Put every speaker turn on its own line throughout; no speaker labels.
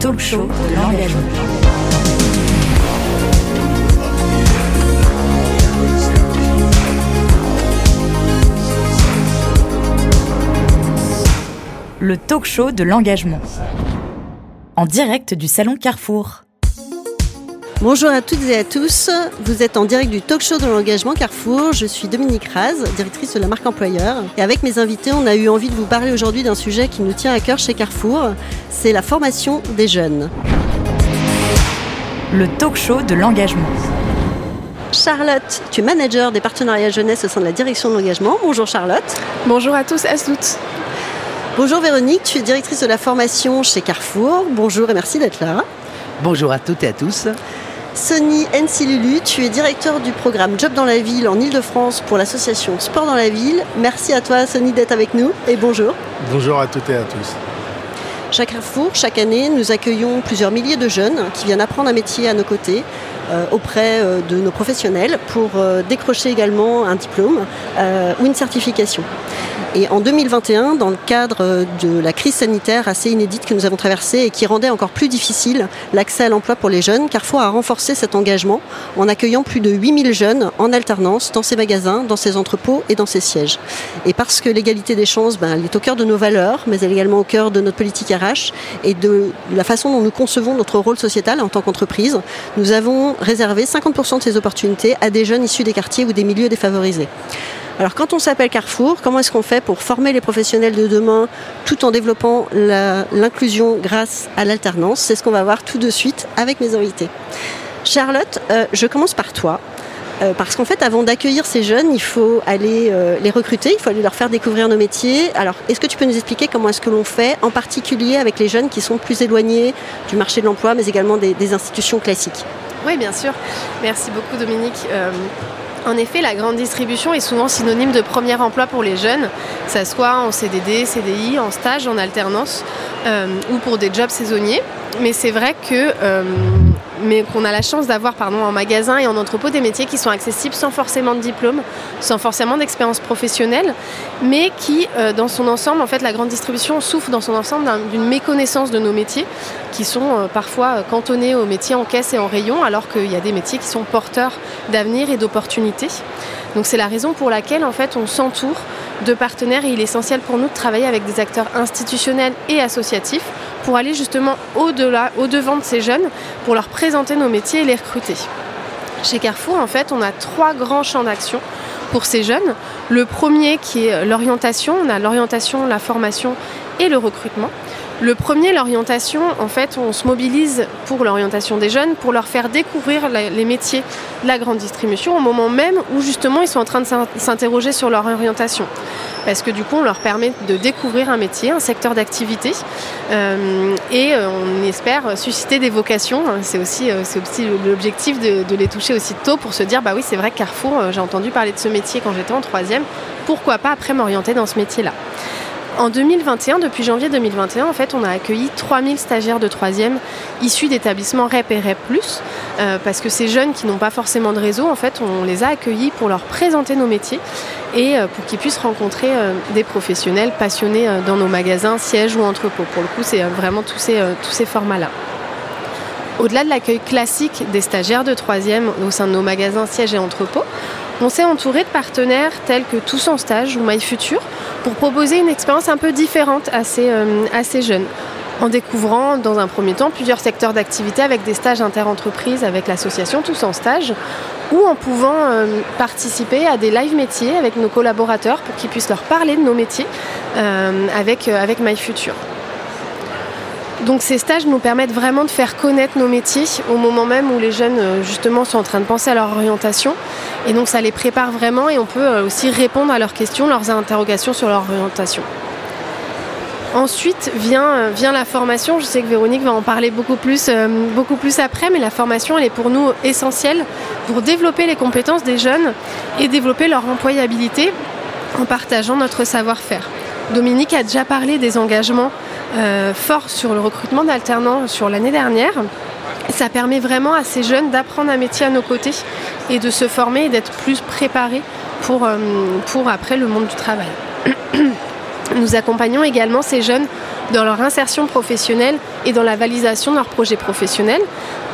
talk show de l'engagement. Le talk show de l'engagement. En direct du salon Carrefour.
Bonjour à toutes et à tous, vous êtes en direct du talk show de l'engagement Carrefour, je suis Dominique Raz, directrice de la marque employeur et avec mes invités on a eu envie de vous parler aujourd'hui d'un sujet qui nous tient à cœur chez Carrefour, c'est la formation des jeunes.
Le talk show de l'engagement.
Charlotte, tu es manager des partenariats jeunesse au sein de la direction de l'engagement. Bonjour Charlotte.
Bonjour à tous et à toutes.
Bonjour Véronique, tu es directrice de la formation chez Carrefour. Bonjour et merci d'être là.
Bonjour à toutes et à tous.
Sonny Ensilulu, tu es directeur du programme Job dans la ville en Ile-de-France pour l'association Sport dans la ville. Merci à toi Sonny d'être avec nous et bonjour.
Bonjour à toutes et à tous.
Chaque chaque année, nous accueillons plusieurs milliers de jeunes qui viennent apprendre un métier à nos côtés auprès euh, de nos professionnels pour euh, décrocher également un diplôme ou une certification. Et en 2021, dans le cadre de la crise sanitaire assez inédite que nous avons traversée et qui rendait encore plus difficile l'accès à l'emploi pour les jeunes, Carrefour a renforcé cet engagement en accueillant plus de 8000 jeunes en alternance dans ses magasins, dans ses entrepôts et dans ses sièges. Et parce que l'égalité des chances, ben, elle est au cœur de nos valeurs, mais elle est également au cœur de notre politique RH et de la façon dont nous concevons notre rôle sociétal en tant qu'entreprise, nous avons réservé 50% de ces opportunités à des jeunes issus des quartiers ou des milieux défavorisés. Alors quand on s'appelle Carrefour, comment est-ce qu'on fait pour former les professionnels de demain tout en développant l'inclusion grâce à l'alternance? C'est ce qu'on va voir tout de suite avec mes invités. Charlotte, euh, je commence par toi. Euh, parce qu'en fait, avant d'accueillir ces jeunes, il faut aller euh, les recruter, il faut aller leur faire découvrir nos métiers. Alors, est-ce que tu peux nous expliquer comment est-ce que l'on fait, en particulier avec les jeunes qui sont plus éloignés du marché de l'emploi, mais également des, institutions classiques?
Oui, bien sûr. Merci beaucoup, Dominique. En effet, la grande distribution est souvent synonyme de premier emploi pour les jeunes, que ce soit en CDD, CDI, en stage, en alternance euh, ou pour des jobs saisonniers. Mais c'est vrai euh, qu'on a la chance d'avoir pardon, en magasin et en entrepôt des métiers qui sont accessibles sans forcément de diplôme, sans forcément d'expérience professionnelle, mais qui, euh, dans son ensemble, en fait, la grande distribution souffre dans son ensemble d'une méconnaissance de nos métiers, qui sont euh, parfois cantonnés aux métiers en caisse et en rayon, alors qu'il y a des métiers qui sont porteurs d'avenir et d'opportunités. Donc c'est la raison pour laquelle, en fait, on s'entoure de partenaires et il est essentiel pour nous de travailler avec des acteurs institutionnels et associatifs pour aller justement au-delà, au-devant de ces jeunes, pour leur présenter nos métiers et les recruter. Chez Carrefour, en fait, on a trois grands champs d'action pour ces jeunes. Le premier qui est l'orientation, on a l'orientation, la formation et le recrutement. Le premier, l'orientation, en fait, on se mobilise pour l'orientation des jeunes, pour leur faire découvrir les métiers de la grande distribution au moment même où justement ils sont en train de s'interroger sur leur orientation. Parce que du coup, on leur permet de découvrir un métier, un secteur d'activité, euh, et euh, on espère susciter des vocations. C'est aussi, euh, l'objectif de, les toucher aussi tôt pour se dire, bah oui, c'est vrai Carrefour, j'ai entendu parler de ce métier quand j'étais en troisième, pourquoi pas après m'orienter dans ce métier-là? En 2021, depuis janvier 2021, en fait, on a accueilli 3000 stagiaires de 3e issus d'établissements REP et REP+, euh, parce que ces jeunes qui n'ont pas forcément de réseau, en fait, on les a accueillis pour leur présenter nos métiers et euh, pour qu'ils puissent rencontrer euh, des professionnels passionnés dans nos magasins, sièges ou entrepôts. Pour le coup, c'est vraiment tous ces, tous ces formats-là. Au-delà de l'accueil classique des stagiaires de 3e au sein de nos magasins, sièges et entrepôts, on s'est entouré de partenaires tels que Tous en Stage ou MyFuture pour proposer une expérience un peu différente à ces, euh, jeunes en découvrant dans un premier temps plusieurs secteurs d'activité avec des stages interentreprises avec l'association Tous en Stage ou en pouvant euh, participer à des live métiers avec nos collaborateurs pour qu'ils puissent leur parler de nos métiers euh, avec, avec MyFuture. Donc ces stages nous permettent vraiment de faire connaître nos métiers au moment même où les jeunes euh, justement sont en train de penser à leur orientation. Et donc ça les prépare vraiment et on peut euh, aussi répondre à leurs questions, leurs interrogations sur leur orientation. Ensuite vient, euh, la formation. Je sais que Véronique va en parler beaucoup plus, beaucoup plus après, mais la formation, elle est pour nous essentielle pour développer les compétences des jeunes et développer leur employabilité en partageant notre savoir-faire. Dominique a déjà parlé des engagements euh, forts sur le recrutement d'alternants sur l'année dernière. Ça permet vraiment à ces jeunes d'apprendre un métier à nos côtés et de se former et d'être plus préparés pour, euh, après le monde du travail. Nous accompagnons également ces jeunes dans leur insertion professionnelle et dans la validation de leur projet professionnel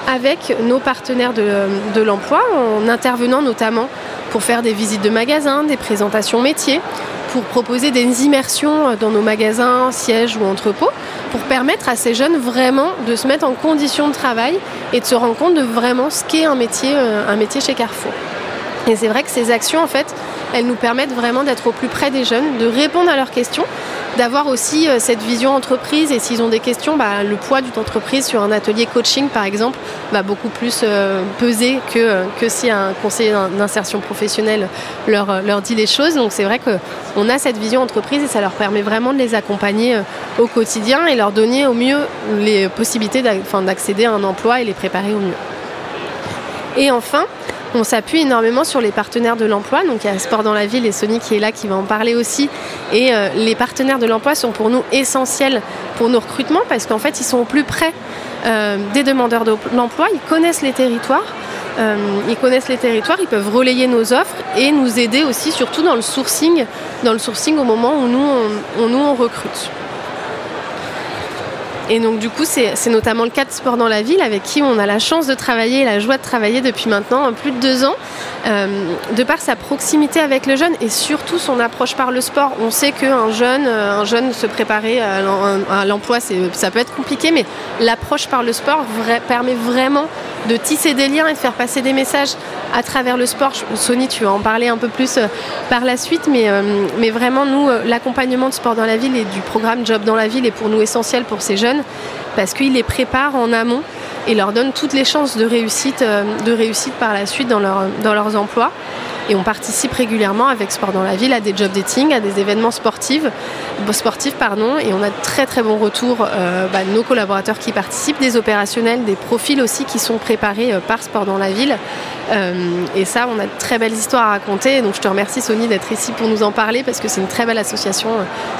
avec nos partenaires de, l'emploi, en intervenant notamment pour faire des visites de magasins, des présentations métiers, pour proposer des immersions dans nos magasins, sièges ou entrepôts, pour permettre à ces jeunes vraiment de se mettre en condition de travail et de se rendre compte de vraiment ce qu'est un métier, euh, chez Carrefour. Et c'est vrai que ces actions, en fait, elles nous permettent vraiment d'être au plus près des jeunes, de répondre à leurs questions d'avoir aussi euh, cette vision entreprise et s'ils ont des questions, bah, le poids d'une entreprise sur un atelier coaching par exemple va beaucoup plus euh, peser que, euh, que si un conseiller d'insertion professionnelle leur, leur dit les choses. Donc c'est vrai qu'on a cette vision entreprise et ça leur permet vraiment de les accompagner au quotidien et leur donner au mieux les possibilités d'accéder à un emploi et les préparer au mieux. Et enfin, on s'appuie énormément sur les partenaires de l'emploi. Donc il y a Sport dans la ville et Sony qui est là, qui va en parler aussi. Et euh, les partenaires de l'emploi sont pour nous essentiels pour nos recrutements parce qu'en fait, ils sont au plus près euh, des demandeurs d'emploi. Ils connaissent les territoires. Euh, ils connaissent les territoires, ils peuvent relayer nos offres et nous aider aussi, surtout dans le sourcing, dans le sourcing au moment où nous on, nous, on recrute. Et donc du coup, c'est notamment le cas de Sport dans la ville, avec qui on a la chance de travailler, la joie de travailler depuis maintenant plus de deux ans. Euh, de par sa proximité avec le jeune et surtout son approche par le sport. On sait qu'un jeune, euh, un jeune se préparer à l'emploi, ça peut être compliqué, mais l'approche par le sport permet vraiment de tisser des liens et de faire passer des messages à travers le sport. Sony, tu vas en parler un peu plus euh, par la suite, mais, mais vraiment, nous, l'accompagnement de sport dans la ville et du programme Job dans la ville est pour nous essentiel pour ces jeunes parce qu'il les prépare en amont et leur donne toutes les chances de réussite, euh, par la suite dans leurs emplois. Et on participe régulièrement avec Sport dans la ville à des job dating, à des événements sportifs, sportifs pardon, et on a de très très bons retours euh, bah, de nos collaborateurs qui participent, des opérationnels, des profils aussi qui sont préparés euh, par Sport dans la ville. et ça, on a de très belles histoires à raconter. Donc je te remercie Sony d'être ici pour nous en parler parce que c'est une très belle association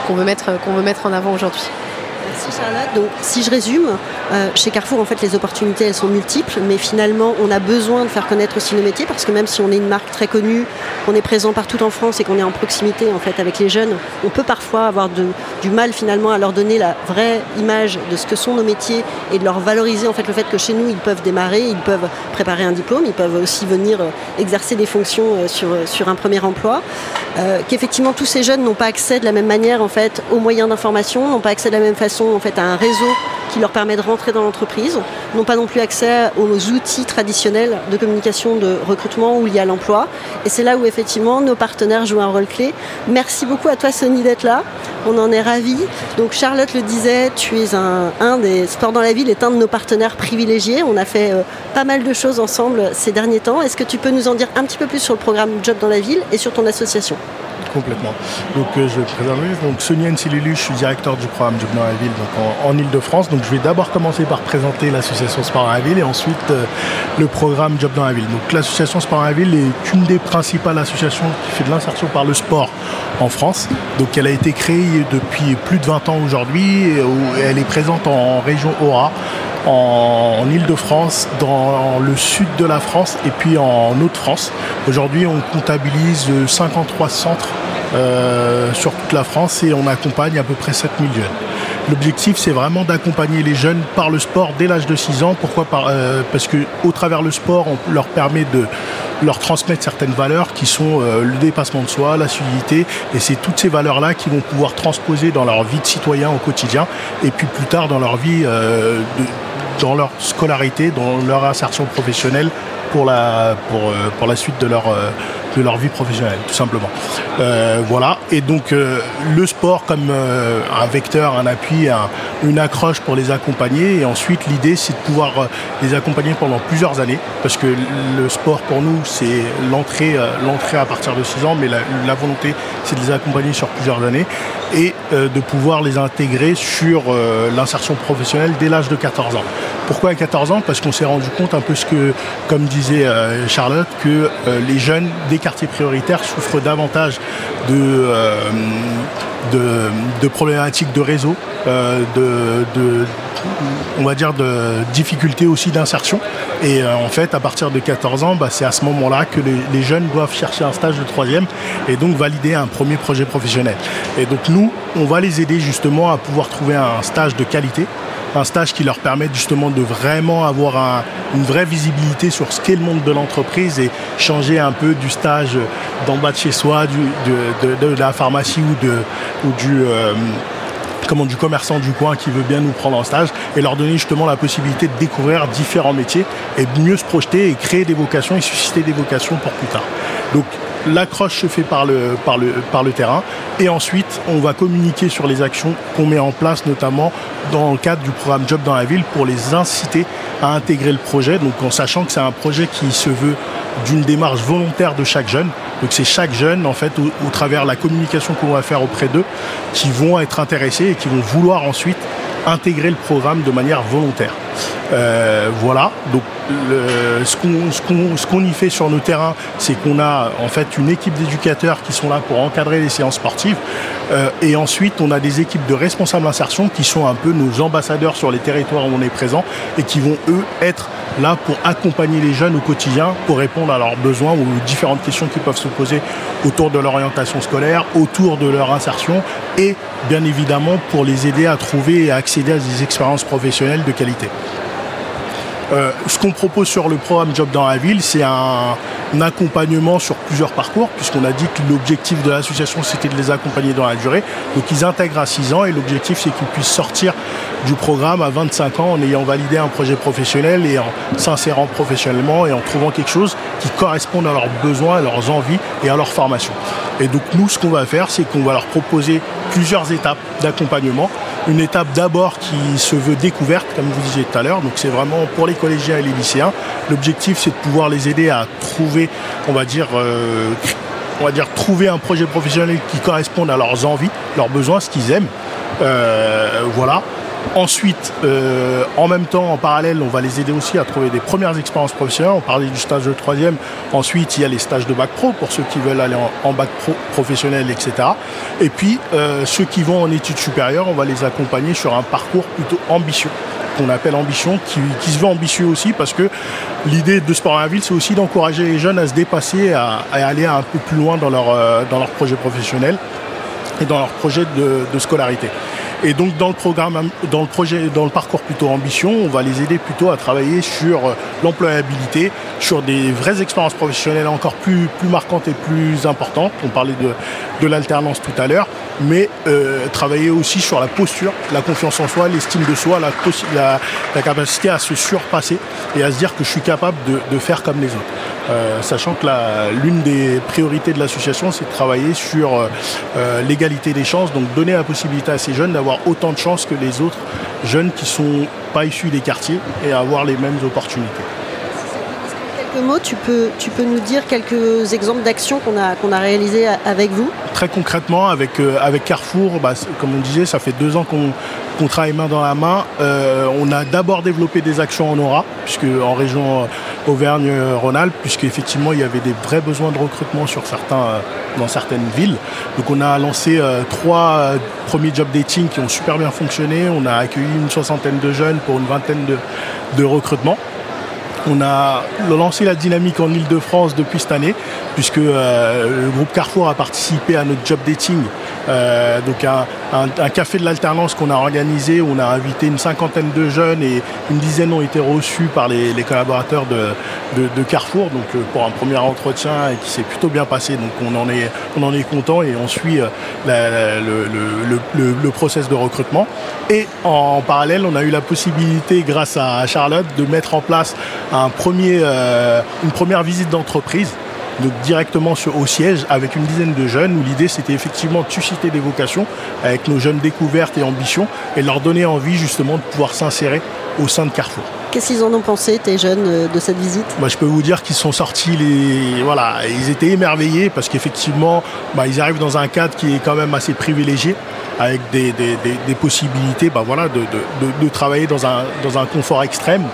qu'on veut mettre en avant aujourd'hui.
Merci Charlotte. Donc, si je résume, euh, chez Carrefour, en fait, les opportunités, elles sont multiples, mais finalement, on a besoin de faire connaître aussi nos métiers parce que même si on est une marque très connue, qu'on est présent partout en France et qu'on est en proximité en fait avec les jeunes, on peut parfois avoir du mal finalement à leur donner la vraie image de ce que sont nos métiers et de leur valoriser en fait le fait que chez nous, ils peuvent démarrer, ils peuvent préparer un diplôme, ils peuvent aussi venir euh, exercer des fonctions euh, sur, sur un premier emploi. Qu'effectivement, tous ces jeunes n'ont pas accès de la même manière en fait aux moyens d'information, n'ont pas accès de la même façon en fait à un réseau qui leur permet de rentrer dans l'entreprise, n'ont pas non plus accès aux outils traditionnels de communication, de recrutement ou liés à l'emploi. Et c'est là où effectivement nos partenaires jouent un rôle clé. Merci beaucoup à toi Sony d'être là. On en est ravis. Donc Charlotte le disait, tu es un, des sports dans la ville est un de nos partenaires privilégiés. On a fait euh, pas mal de choses ensemble ces derniers temps. Est-ce que tu peux nous en dire un petit peu plus sur le programme Job dans la ville et sur ton association?
Complètement. Donc euh, je vais présenter. Donc Sonia Nsilulu, je suis directeur du programme Job dans la ville en, Ile-de-France. Donc je vais d'abord commencer par présenter l'association Sport dans la ville et ensuite euh, le programme Job dans la ville. Donc l'association Sport dans la ville est une des principales associations qui fait de l'insertion par le sport en France. Donc elle a été créée depuis plus de 20 ans aujourd'hui. Elle est présente en région Aura en, Ile-de-France, dans le sud de la France et puis en Haute-France. Aujourd'hui, on comptabilise 53 centres euh, sur toute la France et on accompagne à peu près 7000 jeunes. L'objectif, c'est vraiment d'accompagner les jeunes par le sport dès l'âge de 6 ans. Pourquoi euh, Parce qu'au travers le sport, on leur permet de leur transmettre certaines valeurs qui sont euh, le dépassement de soi, la solidité. Et c'est toutes ces valeurs-là qui vont pouvoir transposer dans leur vie de citoyen au quotidien et puis plus tard dans leur vie, dans leur scolarité, dans leur insertion professionnelle pour la, pour, pour la suite de leur, de leur vie professionnelle, tout simplement. Euh, voilà. Et donc euh, le sport comme euh, un vecteur, un appui, une accroche pour les accompagner. Et ensuite, l'idée, c'est de pouvoir les accompagner pendant plusieurs années, parce que le sport pour nous, c'est l'entrée, l'entrée à partir de 6 ans, mais la, la volonté, c'est de les accompagner sur plusieurs années et de pouvoir les intégrer sur l'insertion professionnelle dès l'âge de 14 ans. Pourquoi à 14 ans? Parce qu'on s'est rendu compte un peu ce que, comme disait Charlotte, que les jeunes des quartiers prioritaires souffrent davantage de, euh, de, problématiques de réseau, euh, de, on va dire de difficultés aussi d'insertion. Et euh, en fait, à partir de 14 ans, bah, c'est à ce moment-là que les, jeunes doivent chercher un stage de troisième et donc valider un premier projet professionnel. Et donc nous, on va les aider justement à pouvoir trouver un stage de qualité un stage qui leur permette justement de vraiment avoir une vraie visibilité sur ce qu'est le monde de l'entreprise et changer un peu du stage d'en bas de chez soi, de, la pharmacie ou, de, du, euh, du commerçant du coin qui veut bien nous prendre en stage et leur donner justement la possibilité de découvrir différents métiers et mieux se projeter et créer des vocations et susciter des vocations pour plus tard. Donc l'accroche se fait par le, terrain et ensuite on va communiquer sur les actions qu'on met en place notamment dans le cadre du programme Job dans la ville pour les inciter à intégrer le projet, donc en sachant que c'est un projet qui se veut d'une démarche volontaire de chaque jeune. Donc c'est chaque jeune, en fait, au, travers de la communication qu'on va faire auprès d'eux, qui vont être intéressés et qui vont vouloir ensuite intégrer le programme de manière volontaire. Euh, voilà, donc ce qu'on y fait sur nos terrains, c'est qu'on a en fait une équipe d'éducateurs qui sont là pour encadrer les séances sportives. Euh, et ensuite, on a des équipes de responsables d'insertion qui sont un peu nos ambassadeurs sur les territoires où on est présent et qui vont, eux, être là pour accompagner les jeunes au quotidien, pour répondre à leurs besoins ou aux différentes questions qui peuvent se poser autour de l'orientation scolaire, autour de leur insertion et bien évidemment pour les aider à trouver et à accéder à des expériences professionnelles de qualité. Euh, ce qu'on propose sur le programme Job dans la ville, c'est un, accompagnement sur plusieurs parcours, puisqu'on a dit que l'objectif de l'association, c'était de les accompagner dans la durée. Donc ils intègrent à 6 ans et l'objectif, c'est qu'ils puissent sortir du programme à 25 ans en ayant validé un projet professionnel et en s'insérant professionnellement et en trouvant quelque chose qui corresponde à leurs besoins, à leurs envies et à leur formation. Et donc nous, ce qu'on va faire, c'est qu'on va leur proposer plusieurs étapes d'accompagnement une étape d'abord qui se veut découverte, comme vous disiez tout à l'heure. Donc c'est vraiment pour les collégiens et les lycéens. L'objectif, c'est de pouvoir les aider à trouver, on va dire, euh, on va dire trouver un projet professionnel qui corresponde à leurs envies, leurs besoins, ce qu'ils aiment. Euh, voilà. Ensuite, euh, en même temps, en parallèle, on va les aider aussi à trouver des premières expériences professionnelles. On parlait du stage de troisième. Ensuite, il y a les stages de bac pro pour ceux qui veulent aller en, bac pro professionnel, etc. Et puis, euh, ceux qui vont en études supérieures, on va les accompagner sur un parcours plutôt ambitieux qu'on appelle ambition, qui, se veut ambitieux aussi parce que l'idée de Sport à la ville, c'est aussi d'encourager les jeunes à se dépasser, à, aller un peu plus loin dans leur, euh, dans leur projet professionnel et dans leur projet de scolarité. Et donc dans le programme, dans le projet, dans le parcours plutôt ambition, on va les aider plutôt à travailler sur euh, l'employabilité, sur des vraies expériences professionnelles encore plus, plus marquantes et plus importantes. On parlait de, de l'alternance tout à l'heure, mais euh, travailler aussi sur la posture, la confiance en soi, l'estime de soi, la, la, capacité à se surpasser et à se dire que je suis capable de, de faire comme les autres. Euh, sachant que l'une des priorités de l'association, c'est de travailler sur euh, l'égalité des chances, donc donner la possibilité à ces jeunes d'avoir autant de chances que les autres jeunes qui ne sont pas issus des quartiers et avoir les mêmes opportunités
mots, tu peux, tu peux nous dire quelques exemples d'actions qu'on a, qu'on a réalisées avec vous?
Très concrètement, avec, euh, avec Carrefour, bah, comme on disait, ça fait deux ans qu'on travaille main dans la main. Euh, on a d'abord développé des actions en aura, puisque en région euh, Auvergne-Rhône-Alpes, puisqu'effectivement il y avait des vrais besoins de recrutement sur certains, dans certaines villes. Donc on a lancé trois premiers job dating qui ont super bien fonctionné. On a accueilli une soixantaine de jeunes pour une vingtaine de recrutements. On a lancé la dynamique en Ile-de-France depuis cette année, puisque euh, le groupe Carrefour a participé à notre job dating. Euh, donc un, café de l'alternance qu'on a organisé, on a invité une cinquantaine de jeunes et une dizaine ont été reçus par les, collaborateurs de, Carrefour, donc euh, pour un premier entretien et qui s'est plutôt bien passé. Donc on en est, on en est content et on suit le, le, process de recrutement. Et en parallèle, on a eu la possibilité, grâce à Charlotte, de mettre en place un premier, euh, une première visite d'entreprise donc directement au siège avec une dizaine de jeunes où l'idée c'était effectivement de susciter des vocations avec nos jeunes découvertes et ambitions et leur donner envie justement de pouvoir s'insérer au sein de Carrefour.
Qu'est-ce qu'ils en ont pensé, tes jeunes, euh, de cette visite?
Bah, Je peux vous dire qu'ils sont sortis, les... voilà, ils étaient émerveillés parce qu'effectivement, bah, ils arrivent dans un cadre qui est quand même assez privilégié, avec des, possibilités bah, voilà, de, de, travailler dans un, dans un confort extrême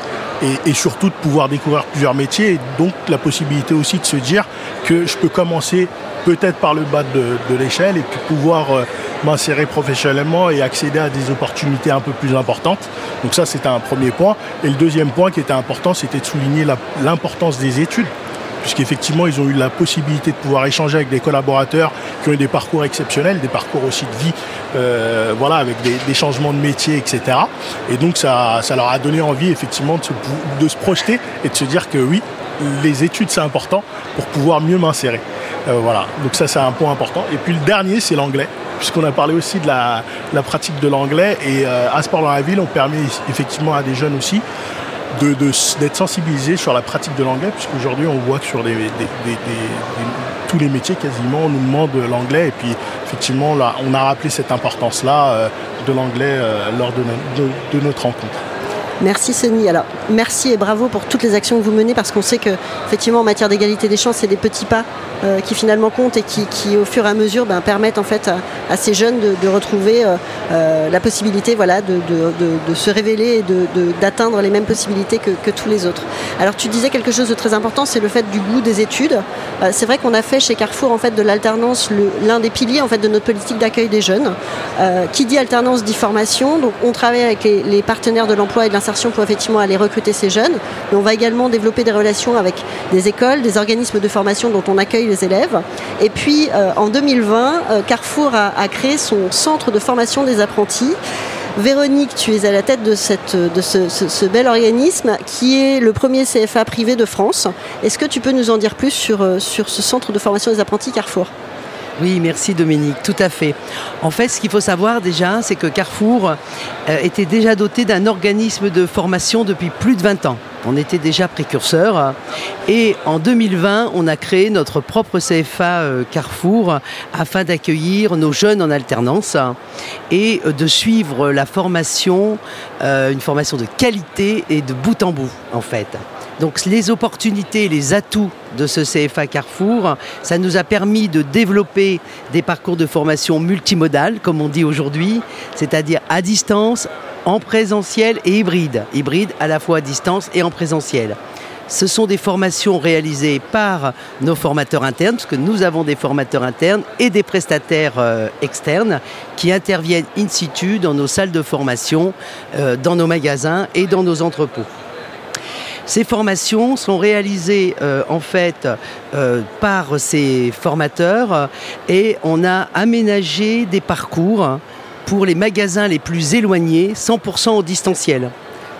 et, surtout de pouvoir découvrir plusieurs métiers et donc la possibilité aussi de se dire que je peux commencer peut-être par le bas de, l'échelle et puis pouvoir euh, m'insérer professionnellement et accéder à des opportunités un peu plus importantes. Donc ça, c'était un premier point. Et le deuxième point qui était important, c'était de souligner l'importance des études puisqu'effectivement ils ont eu la possibilité de pouvoir échanger avec des collaborateurs qui ont eu des parcours exceptionnels, des parcours aussi de vie, euh, voilà, avec des, changements de métier, etc. Et donc ça, ça leur a donné envie effectivement de se, de se projeter et de se dire que oui, les études c'est important pour pouvoir mieux m'insérer. Euh, voilà, donc ça c'est un point important. Et puis le dernier c'est l'anglais puisqu'on a parlé aussi de la, pratique de l'anglais et euh, à Sport dans la ville on permet effectivement à des jeunes aussi d'être sensibilisés sur la pratique de l'anglais, puisqu'aujourd'hui on voit que sur tous les métiers quasiment on nous demande l'anglais et puis effectivement là, on a rappelé cette importance-là euh, de l'anglais lors de notre rencontre.
Merci Sony. Alors merci et bravo pour toutes les actions que vous menez parce qu'on sait que effectivement en matière d'égalité des chances, c'est des petits pas euh, qui finalement comptent et qui, au fur et à mesure ben, permettent en fait à, ces jeunes de, retrouver euh, euh, la possibilité voilà, de, se révéler et d'atteindre les mêmes possibilités que, tous les autres. Alors tu disais quelque chose de très important, c'est le fait du goût des études. c'est vrai qu'on a fait chez Carrefour en fait de l'alternance l'un des piliers en fait de notre politique d'accueil des jeunes. qui dit alternance dit formation. Donc on travaille avec les, les partenaires de l'emploi et de pour effectivement aller recruter ces jeunes. On va également développer des relations avec des écoles, des organismes de formation dont on accueille les élèves. Et puis euh, en 2020, euh, Carrefour a, créé son centre de formation des apprentis. Véronique, tu es à la tête de, ce, bel organisme qui est le premier CFA privé de France. Est-ce que tu peux nous en dire plus sur, euh, sur ce centre de formation des apprentis Carrefour?
Oui, merci Dominique, tout à fait. En fait, ce qu'il faut savoir déjà, c'est que Carrefour euh, était déjà doté d'un organisme de formation depuis plus de 20 ans. On était déjà précurseur. Et en 2020, on a créé notre propre CFA euh, Carrefour afin d'accueillir nos jeunes en alternance et euh, de suivre la formation, une formation de qualité et de bout en bout, en fait. Donc les opportunités, les atouts de ce CFA Carrefour, ça nous a permis de développer des parcours de formation multimodal, comme on dit aujourd'hui, c'est-à-dire à distance, en présentiel et hybride. Hybride à la fois à distance et en présentiel. Ce sont des formations réalisées par nos formateurs internes, parce que nous avons des formateurs internes et des prestataires euh, externes qui interviennent in situ dans nos salles de formation, euh, dans nos magasins et dans nos entrepôts. Ces formations sont réalisées euh, en fait euh, par ces formateurs et on a aménagé des parcours pour les magasins les plus éloignés, 100% au distanciel.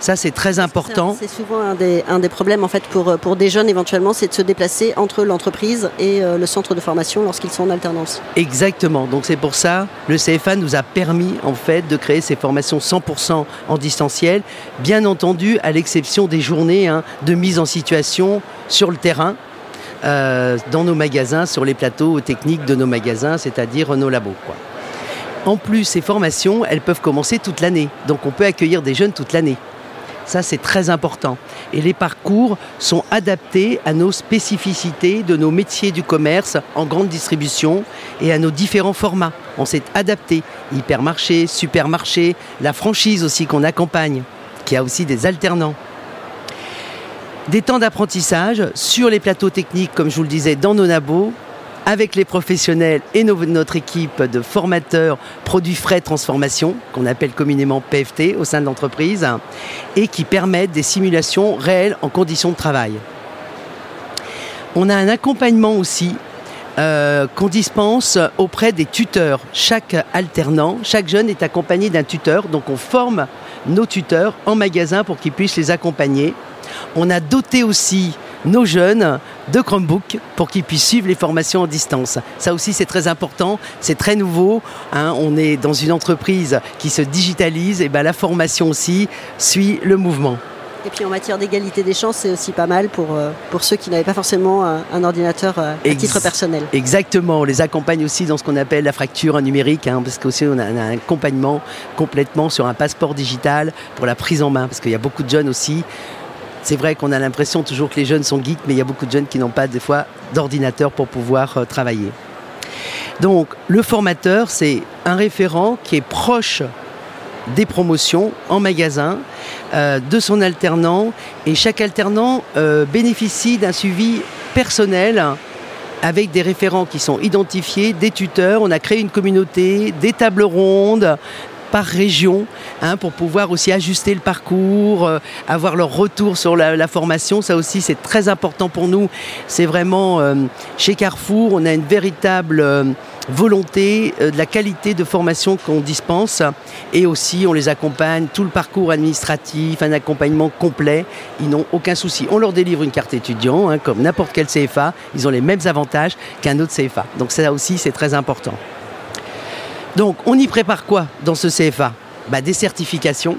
Ça, c'est très important.
C'est souvent un des, un des, problèmes en fait pour, pour des jeunes éventuellement, c'est de se déplacer entre l'entreprise et euh, le centre de formation lorsqu'ils sont en alternance.
Exactement. Donc c'est pour ça le CFA nous a permis en fait de créer ces formations 100% en distanciel, bien entendu à l'exception des journées hein, de mise en situation sur le terrain. Euh, dans nos magasins, sur les plateaux techniques de nos magasins, c'est-à-dire nos labos. En plus, ces formations, elles peuvent commencer toute l'année. Donc on peut accueillir des jeunes toute l'année. Ça, c'est très important. Et les parcours sont adaptés à nos spécificités de nos métiers du commerce en grande distribution et à nos différents formats. On s'est adapté. Hypermarché, supermarché, la franchise aussi qu'on accompagne, qui a aussi des alternants. Des temps d'apprentissage sur les plateaux techniques, comme je vous le disais, dans nos nabos, avec les professionnels et notre équipe de formateurs produits frais transformation, qu'on appelle communément PFT au sein de l'entreprise, et qui permettent des simulations réelles en conditions de travail. On a un accompagnement aussi euh, qu'on dispense auprès des tuteurs. Chaque alternant, chaque jeune est accompagné d'un tuteur, donc on forme nos tuteurs en magasin pour qu'ils puissent les accompagner. On a doté aussi nos jeunes de Chromebook pour qu'ils puissent suivre les formations en distance. Ça aussi, c'est très important, c'est très nouveau. Hein. on est dans une entreprise qui se digitalise, et ben la formation aussi suit le mouvement.
Et puis en matière d'égalité des chances, c'est aussi pas mal pour, euh, pour ceux qui n'avaient pas forcément un, ordinateur euh, à titre personnel.
Exactement, on les accompagne aussi dans ce qu'on appelle la fracture numérique, hein, parce qu'aussi on a un accompagnement complètement sur un passeport digital pour la prise en main, parce qu'il y a beaucoup de jeunes aussi c'est vrai qu'on a l'impression toujours que les jeunes sont geeks, mais il y a beaucoup de jeunes qui n'ont pas des fois d'ordinateur pour pouvoir euh, travailler. Donc le formateur, c'est un référent qui est proche des promotions en magasin, euh, de son alternant, et chaque alternant euh, bénéficie d'un suivi personnel avec des référents qui sont identifiés, des tuteurs. On a créé une communauté, des tables rondes, par région hein, pour pouvoir aussi ajuster le parcours, euh, avoir leur retour sur la, formation. Ça aussi, c'est très important pour nous. C'est vraiment euh, chez Carrefour, on a une véritable euh, volonté de la qualité de formation qu'on dispense et aussi on les accompagne tout le parcours administratif, un accompagnement complet. Ils n'ont aucun souci. On leur délivre une carte étudiant hein, comme n'importe quel CFA. Ils ont les mêmes avantages qu'un autre CFA. Donc ça aussi c'est très important. Donc on y prépare quoi dans ce CFA bah, Des certifications,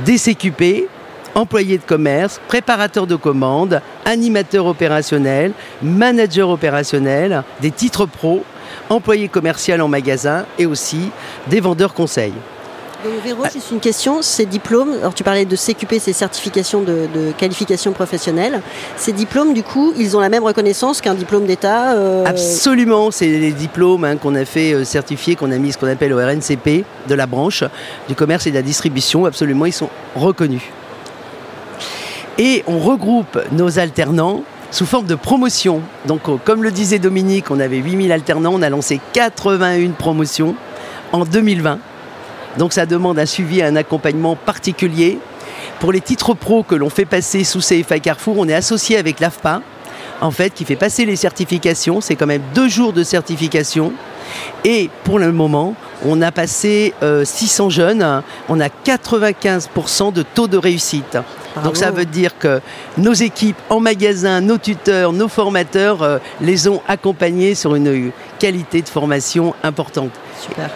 des CQP, employés de commerce, préparateurs de commandes, animateurs opérationnels, managers opérationnels, des titres pro, employés commerciaux en magasin et aussi des vendeurs conseils.
Donc Véro, juste une question, ces diplômes, alors tu parlais de CQP, ces certifications de, qualification professionnelle, ces diplômes du coup, ils ont la même reconnaissance qu'un diplôme d'État
euh, Absolument, c'est les diplômes hein, qu'on a fait euh, certifier, qu'on a mis ce qu'on appelle au RNCP de la branche du commerce et de la distribution, absolument, ils sont reconnus. Et on regroupe nos alternants sous forme de promotion. Donc, comme le disait Dominique, on avait 8000 alternants, on a lancé 81 promotions en 2020. Donc ça demande un suivi et un accompagnement particulier. Pour les titres pro que l'on fait passer sous CFA Carrefour, on est associé avec l'AFPA, en fait, qui fait passer les certifications. C'est quand même deux jours de certification. Et pour le moment, on a passé 600 euh, jeunes, on a 95% de taux de réussite. Donc ça veut dire que nos équipes en magasin, nos tuteurs, nos formateurs euh, les ont accompagnés sur une qualité de formation importante.
Super.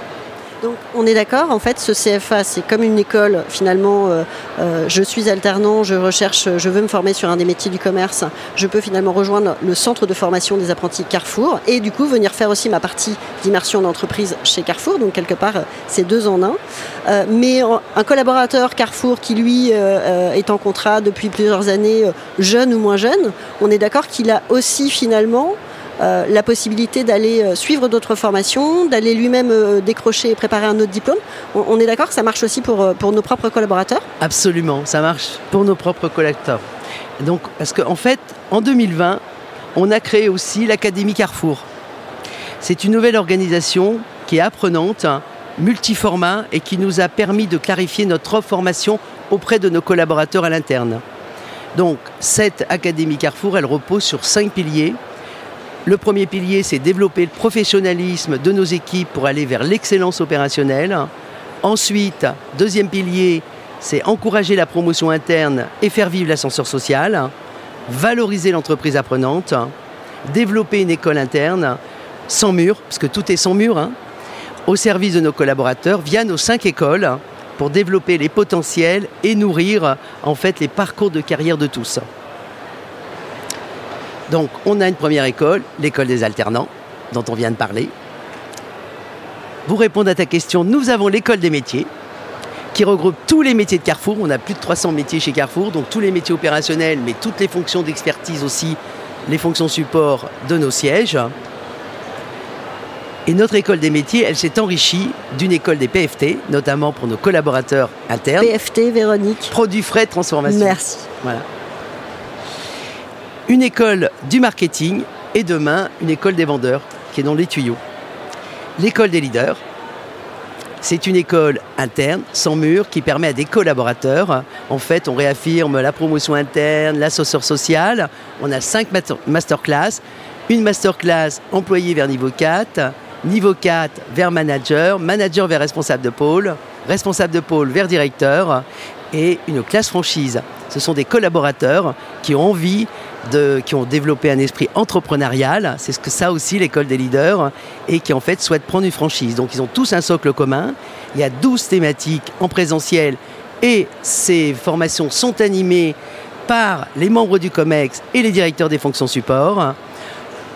Donc on est d'accord, en fait ce CFA c'est comme une école finalement, euh, euh, je suis alternant, je recherche, je veux me former sur un des métiers du commerce, je peux finalement rejoindre le centre de formation des apprentis Carrefour et du coup venir faire aussi ma partie d'immersion d'entreprise chez Carrefour, donc quelque part c'est deux en un. Euh, mais un collaborateur Carrefour qui lui est en contrat depuis plusieurs années, jeune ou moins jeune, on est d'accord qu'il a aussi finalement euh, la possibilité d'aller euh, suivre d'autres formations, d'aller lui-même euh, décrocher et préparer un autre diplôme. On, est d'accord que ça marche aussi pour, nos propres collaborateurs?
Absolument, ça marche pour nos propres collecteurs. Donc, parce qu'en en fait, en 2020, on a créé aussi l'Académie Carrefour. C'est une nouvelle organisation qui est apprenante, multiformat et qui nous a permis de clarifier notre formation auprès de nos collaborateurs à l'interne. Donc, cette Académie Carrefour, elle repose sur cinq piliers le premier pilier, c'est développer le professionnalisme de nos équipes pour aller vers l'excellence opérationnelle. Ensuite, deuxième pilier, c'est encourager la promotion interne et faire vivre l'ascenseur social. Valoriser l'entreprise apprenante. Développer une école interne sans mur, parce que tout est sans mur, hein, au service de nos collaborateurs via nos cinq écoles pour développer les potentiels et nourrir en fait les parcours de carrière de tous. Donc on a une première école, l'école des alternants, dont on vient de parler. Pour répondre à ta question, nous avons l'école des métiers, qui regroupe tous les métiers de Carrefour. On a plus de 300 métiers chez Carrefour, donc tous les métiers opérationnels, mais toutes les fonctions d'expertise aussi, les fonctions support de nos sièges. Et notre école des métiers, elle s'est enrichie d'une école des PFT, notamment pour nos collaborateurs internes.
PFT, Véronique.
Produits frais transformation.
Merci.
Voilà une école du marketing et demain une école des vendeurs qui est dans les tuyaux. L'école des leaders, c'est une école interne, sans mur, qui permet à des collaborateurs, en fait, on réaffirme la promotion interne, l'assesseur social. On a cinq masterclass, une masterclass employé vers niveau 4, niveau 4 vers manager, manager vers responsable de pôle, responsable de pôle vers directeur, et une classe franchise. Ce sont des collaborateurs qui ont envie qui ont développé un esprit entrepreneurial, c'est ce que ça aussi l'école des leaders, et qui en fait souhaitent prendre une franchise. Donc ils ont tous un socle commun, il y a 12 thématiques en présentiel, et ces formations sont animées par les membres du COMEX et les directeurs des fonctions support.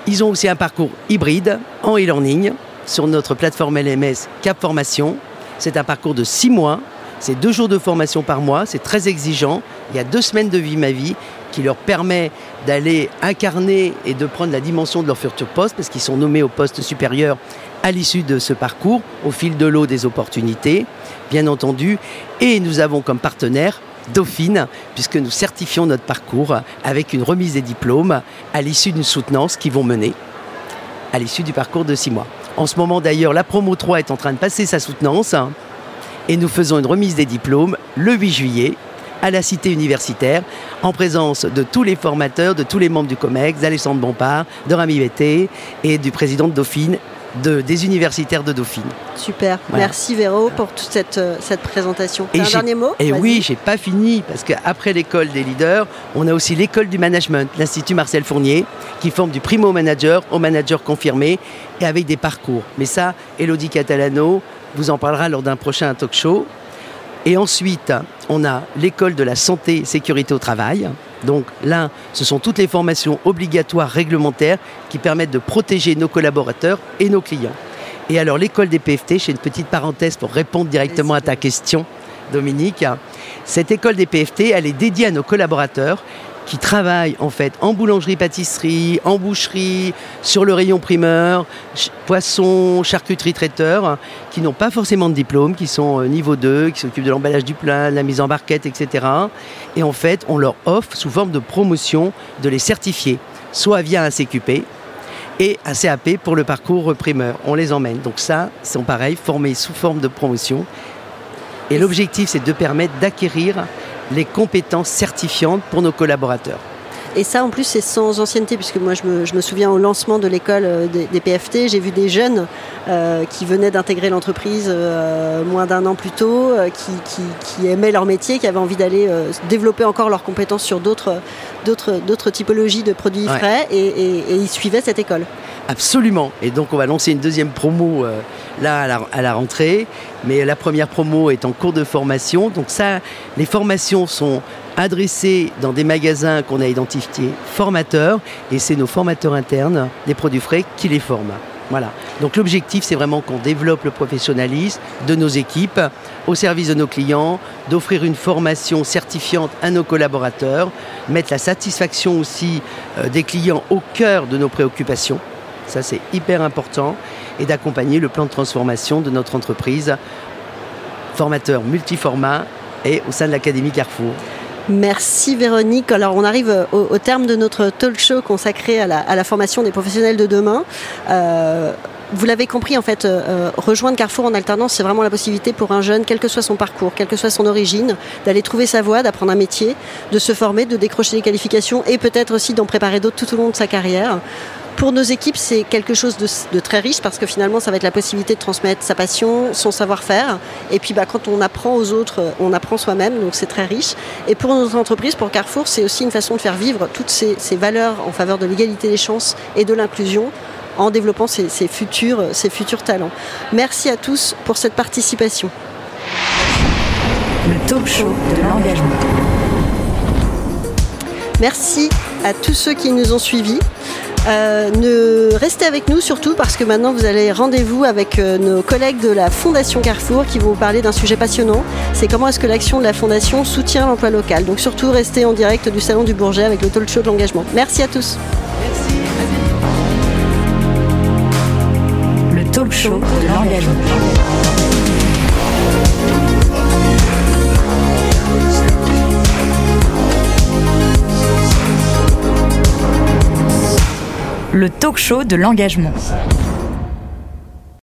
Ils ont aussi un parcours hybride en e-learning sur notre plateforme LMS Cap Formation. C'est un parcours de 6 mois c'est deux jours de formation par mois, c'est très exigeant. Il y a deux semaines de vie ma vie qui leur permet d'aller incarner et de prendre la dimension de leur futur poste, parce qu'ils sont nommés au poste supérieur à l'issue de ce parcours, au fil de l'eau des opportunités, bien entendu. Et nous avons comme partenaire Dauphine, puisque nous certifions notre parcours avec une remise des diplômes à l'issue d'une soutenance qu'ils vont mener. à l'issue du parcours de six mois. En ce moment d'ailleurs, la promo 3 est en train de passer sa soutenance et nous faisons une remise des diplômes le 8 juillet à la cité universitaire en présence de tous les formateurs, de tous les membres du COMEX, d'Alexandre Bompard, de Rami Bété et du président de Dauphine des universitaires de Dauphine.
Super. Merci Véro pour toute cette, euh, cette présentation.
Et
un dernier mot?
Et oui, j'ai pas fini parce qu'après l'école des leaders, on a aussi l'école du management, l'Institut Marcel Fournier, qui forme du primo manager au manager confirmé et avec des parcours. Mais ça, Elodie Catalano vous en parlera lors d'un prochain talk show. Et ensuite, on a l'école de la santé et sécurité au travail, donc là, ce sont toutes les formations obligatoires réglementaires qui permettent de protéger nos collaborateurs et nos clients. Et alors l'école des PFT, j'ai une petite parenthèse pour répondre directement à ta question, Dominique. Cette école des PFT, elle est dédiée à nos collaborateurs qui travaillent en fait en boulangerie-pâtisserie, en boucherie, sur le rayon primeur, poisson, charcuterie traiteur, qui n'ont pas forcément de diplôme, qui sont euh, niveau 2, qui s'occupent de l'emballage du plein, de la mise en barquette, etc. Et en fait, on leur offre sous forme de promotion de les certifier, soit via un CQP, et un CAP pour le parcours primeur. On les emmène. Donc ça, ils sont pareils, formés sous forme de promotion. Et l'objectif, c'est de permettre d'acquérir les compétences certifiantes pour nos collaborateurs.
Et ça, en plus, c'est sans ancienneté, puisque moi, je me, souviens au lancement de l'école euh, des, PFT, j'ai vu des jeunes euh, qui venaient d'intégrer l'entreprise euh, moins d'un an plus tôt, qui, aimaient leur métier, qui avaient envie d'aller développer encore leurs compétences sur d'autres, typologies de produits frais, et, ils suivaient cette école.
Absolument. Et donc, on va lancer une deuxième promo là à la, rentrée. Mais la première promo est en cours de formation. Donc ça, les formations sont adressées dans des magasins qu'on a identifiés formateurs. Et c'est nos formateurs internes des produits frais qui les forment. Voilà. Donc l'objectif, c'est vraiment qu'on développe le professionnalisme de nos équipes au service de nos clients, d'offrir une formation certifiante à nos collaborateurs, mettre la satisfaction aussi euh, des clients au cœur de nos préoccupations. Ça, c'est hyper important et d'accompagner le plan de transformation de notre entreprise, formateur multiformat et au sein de l'Académie Carrefour.
Merci Véronique. Alors on arrive au, terme de notre talk show consacré à la, formation des professionnels de demain. Euh, vous l'avez compris, en fait, euh, rejoindre Carrefour en alternance, c'est vraiment la possibilité pour un jeune, quel que soit son parcours, quelle que soit son origine, d'aller trouver sa voie, d'apprendre un métier, de se former, de décrocher des qualifications et peut-être aussi d'en préparer d'autres tout au long de sa carrière. Pour nos équipes, c'est quelque chose de, très riche parce que finalement, ça va être la possibilité de transmettre sa passion, son savoir-faire. Et puis, bah, quand on apprend aux autres, on apprend soi-même, donc c'est très riche. Et pour nos entreprises, pour Carrefour, c'est aussi une façon de faire vivre toutes ces, valeurs en faveur de l'égalité des chances et de l'inclusion en développant ces, futurs, ces futurs talents. Merci à tous pour cette participation.
Le talk show de l'engagement.
Merci à tous ceux qui nous ont suivis. Euh, ne restez avec nous surtout parce que maintenant vous allez rendez-vous avec euh, nos collègues de la Fondation Carrefour qui vont vous parler d'un sujet passionnant. C'est comment est-ce que l'action de la Fondation soutient l'emploi local. Donc surtout restez en direct du Salon du Bourget avec le talk show de l'engagement. Merci à tous.
Le talk show de l'engagement. Le talk show de l'engagement.